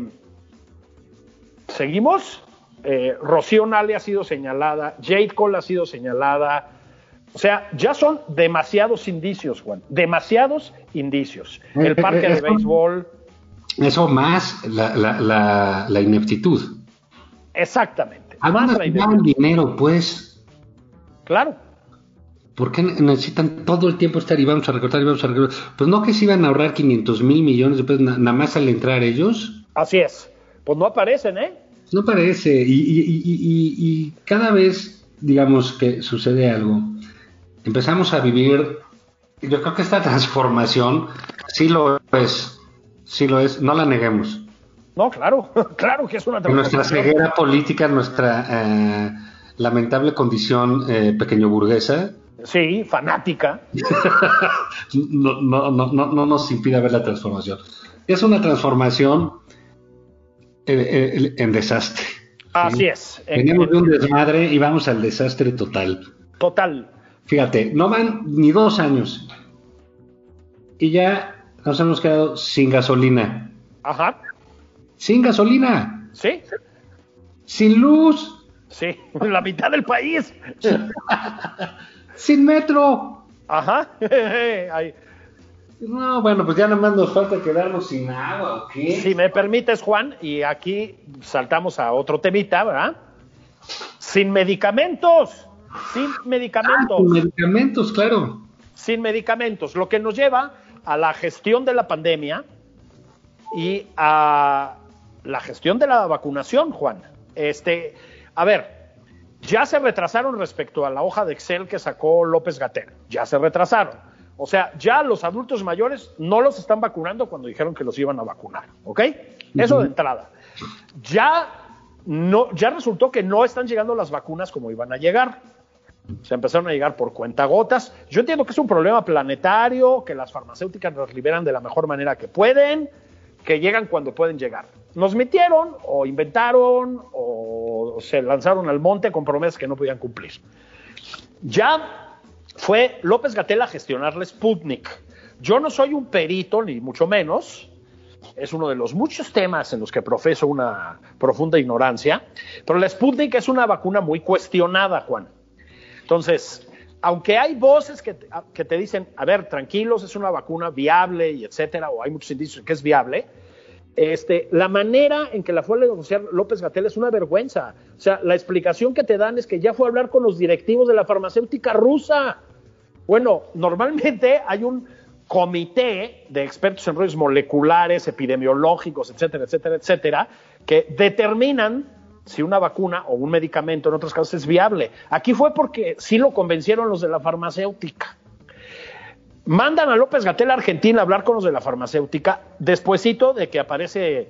seguimos. Eh, Rocío Nale ha sido señalada, Jade Cole ha sido señalada. O sea, ya son demasiados indicios, Juan, demasiados indicios. Eh, el parque eh, de béisbol. Eso más la, ineptitud. Exactamente. Más la dinero, pues. Claro. ¿Por qué necesitan todo el tiempo estar y vamos a recortar y vamos a recortar? Pues no que se iban a ahorrar 500 mil millones de pesos nada más al entrar ellos. Así es. Pues no aparecen, ¿eh? No parece. Y, cada vez, digamos, que sucede algo, empezamos a vivir. Yo creo que esta transformación sí lo es. Sí lo es. No la neguemos. No, claro. claro que es una transformación. Nuestra ceguera política, nuestra eh, lamentable condición eh, pequeño burguesa. Sí, fanática. no, no, no, no nos impide ver la transformación. Es una transformación en desastre. Así es. Venimos de un desmadre y vamos al desastre total. Total. Fíjate, no van ni dos años y ya nos hemos quedado sin gasolina. Ajá. Sin gasolina. Sí. Sin luz. Sí, la mitad del país. sin metro. Ajá. No, bueno, pues ya nada más nos falta quedarnos sin agua, ¿ok? Si me permites, Juan, y aquí saltamos a otro temita, ¿verdad? Sin medicamentos, sin medicamentos. sin medicamentos, claro. Sin medicamentos, lo que nos lleva a la gestión de la pandemia y a la gestión de la vacunación, Juan. Este, a ver, ya se retrasaron respecto a la hoja de Excel que sacó López Gatel, ya se retrasaron o sea, ya los adultos mayores no los están vacunando cuando dijeron que los iban a vacunar, ¿ok? Eso de entrada. Ya, no, ya resultó que no están llegando las vacunas como iban a llegar. Se empezaron a llegar por cuentagotas. Yo entiendo que es un problema planetario, que las farmacéuticas las liberan de la mejor manera que pueden, que llegan cuando pueden llegar. nos metieron o inventaron o se lanzaron al monte con promesas que no podían cumplir. Ya fue López Gatel a gestionar Sputnik. Yo no soy un perito, ni mucho menos. Es uno de los muchos temas en los que profeso una profunda ignorancia. Pero la Sputnik es una vacuna muy cuestionada, Juan. Entonces, aunque hay voces que, que te dicen, a ver, tranquilos, es una vacuna viable y etcétera, o hay muchos indicios que es viable, este, la manera en que la fue a negociar López Gatel es una vergüenza. O sea, la explicación que te dan es que ya fue a hablar con los directivos de la farmacéutica rusa. Bueno, normalmente hay un comité de expertos en rollos moleculares, epidemiológicos, etcétera, etcétera, etcétera, que determinan si una vacuna o un medicamento en otros casos es viable. Aquí fue porque sí lo convencieron los de la farmacéutica. Mandan a López Gatel a Argentina a hablar con los de la farmacéutica, despuesito de que aparece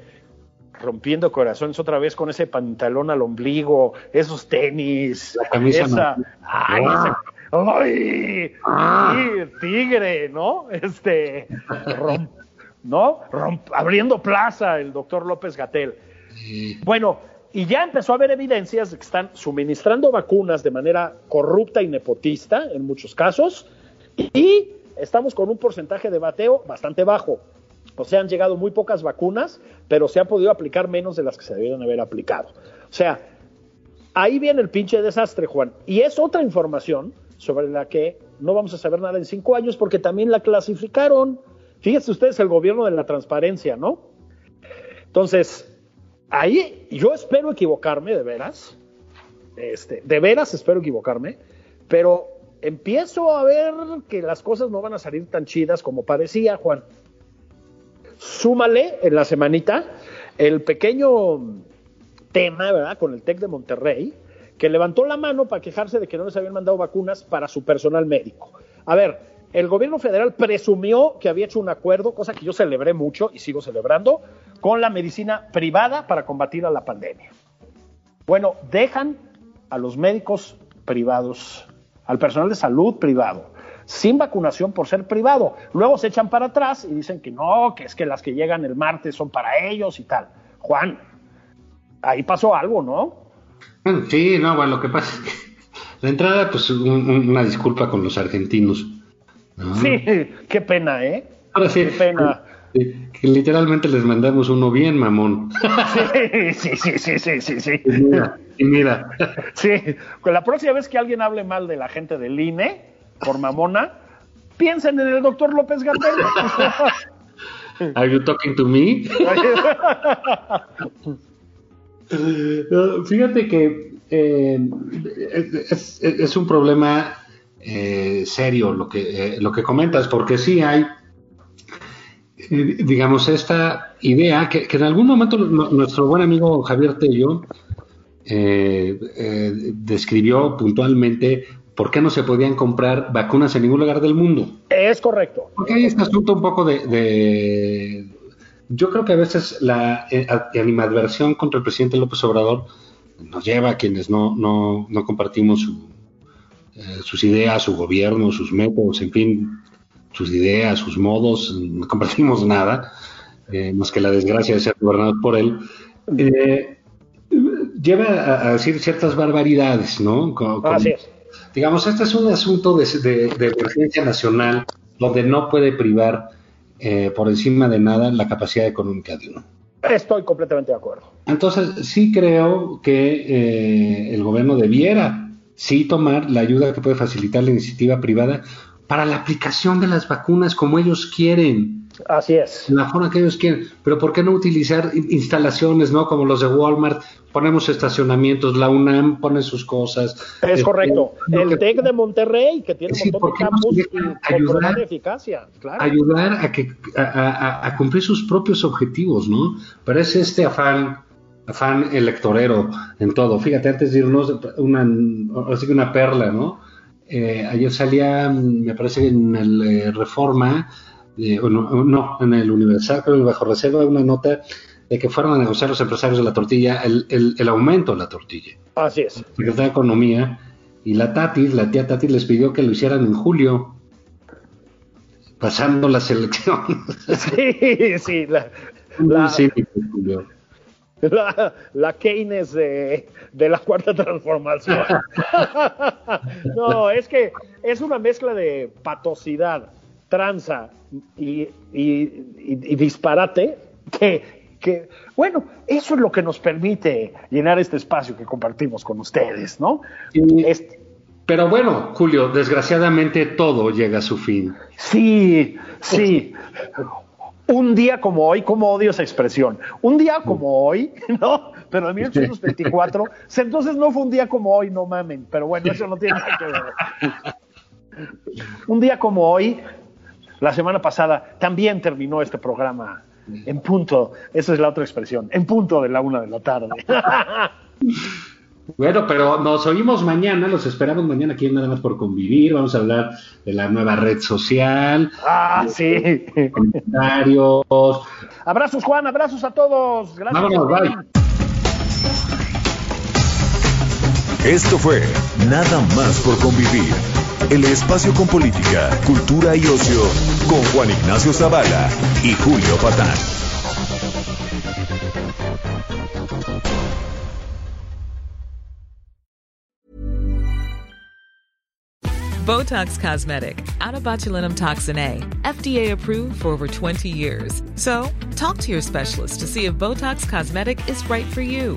rompiendo corazones otra vez con ese pantalón al ombligo, esos tenis, La camisa esa, no. ay, Ah. ese- ay, Ah. sí, tigre, ¿no? Este, rom- ¿no? Romp- abriendo plaza el doctor López Gatel. Bueno, y ya empezó a haber evidencias de que están suministrando vacunas de manera corrupta y nepotista en muchos casos, y estamos con un porcentaje de bateo bastante bajo. O sea, han llegado muy pocas vacunas, pero se han podido aplicar menos de las que se debieron haber aplicado. O sea, ahí viene el pinche desastre, Juan. Y es otra información sobre la que no vamos a saber nada en cinco años porque también la clasificaron. Fíjense ustedes el gobierno de la transparencia, ¿no? Entonces, ahí yo espero equivocarme, de veras. Este, de veras espero equivocarme, pero empiezo a ver que las cosas no van a salir tan chidas como parecía, Juan. Súmale en la semanita el pequeño tema, ¿verdad? Con el TEC de Monterrey, que levantó la mano para quejarse de que no les habían mandado vacunas para su personal médico. A ver, el gobierno federal presumió que había hecho un acuerdo, cosa que yo celebré mucho y sigo celebrando, con la medicina privada para combatir a la pandemia. Bueno, dejan a los médicos privados, al personal de salud privado, sin vacunación por ser privado. Luego se echan para atrás y dicen que no, que es que las que llegan el martes son para ellos y tal. Juan, ahí pasó algo, ¿no? Bueno, sí, no, bueno, lo que pasa es que la entrada, pues un- un- una disculpa con los argentinos. ¿no? Sí, qué pena, ¿eh? Ahora sí, Qué pena. que, que literalmente les mandamos uno bien, mamón. Sí, sí, sí, sí, sí, sí. Y mira, y mira. Sí, con la próxima vez que alguien hable mal de la gente del INE, por mamona, piensen en el doctor López Gatel. Are you talking to me? No, Fíjate que eh, es, es un problema eh, serio lo que, eh, lo que comentas, porque sí hay, eh, digamos, esta idea que, que en algún momento nu- nuestro buen amigo Javier Tello eh, eh, describió puntualmente por qué no se podían comprar vacunas en ningún lugar del mundo. Es correcto. Porque hay este asunto un poco de, de- Yo creo que a veces la eh, animadversión contra el presidente López Obrador nos lleva a quienes no, no, no compartimos su, eh, sus ideas, su gobierno, sus métodos, en fin, sus ideas, sus modos, no compartimos nada, eh, más que la desgracia de ser gobernados por él. eh, lleva a, a decir ciertas barbaridades, ¿no? Co- con- Así es. digamos, este es un asunto de, de- de emergencia nacional donde no puede privar eh, por encima de nada la capacidad económica de uno. Estoy completamente de acuerdo. Entonces, sí creo que eh, el gobierno debiera sí tomar la ayuda que puede facilitar la iniciativa privada para la aplicación de las vacunas como ellos quieren, Así es. en la forma que ellos quieren. Pero ¿por qué no utilizar in- instalaciones, no? Como los de Walmart, ponemos estacionamientos, la UNAM pone sus cosas. Es Este, correcto. El que- TEC de Monterrey, que tiene Sí, un ¿por montón de campus y ayudar? eficacia. Claro. ayudar a que a, a- a cumplir sus propios objetivos, ¿no? Pero es este afán afán electorero en todo. Fíjate, antes de irnos, una, así que una perla, ¿no? Eh, ayer salía, me parece, en el eh, Reforma, eh, no, no, en el Universal, creo, en el Bajo Reserva, una nota de que fueron a negociar los empresarios de la tortilla el, el- el aumento de la tortilla. Así es. Secretaria de Economía, y la Tati, la tía Tati les pidió que lo hicieran en julio, pasando las elecciones. Sí, sí. La, la- cínico, Julio. la, Keynes de, la cuarta transformación. no, es que es una mezcla de patosidad, tranza y, disparate que, que, bueno, eso es lo que nos permite llenar este espacio que compartimos con ustedes, ¿no? pero bueno, Julio, desgraciadamente todo llega a su fin. Sí, sí un día como hoy, como odio esa expresión, un día como hoy, ¿no? Pero en 1824, entonces no fue un día como hoy, no mamen, pero bueno, eso no tiene nada que ver. Un día como hoy, la semana pasada, también terminó este programa en punto, esa es la otra expresión, en punto de la una de la tarde. Bueno, pero nos oímos mañana, los esperamos mañana aquí Nada más por convivir. Vamos a hablar de la nueva red social. Ah, sí. Comentarios. Abrazos, Juan, abrazos a todos. Gracias. Vámonos, bye. Esto fue Nada más por convivir. El espacio con política, cultura y ocio con Juan Ignacio Zavala y Julio Patán. Botox Cosmetic, out of botulinum toxin A, FDA approved for over 20 years. So, talk to your specialist to see if Botox Cosmetic is right for you.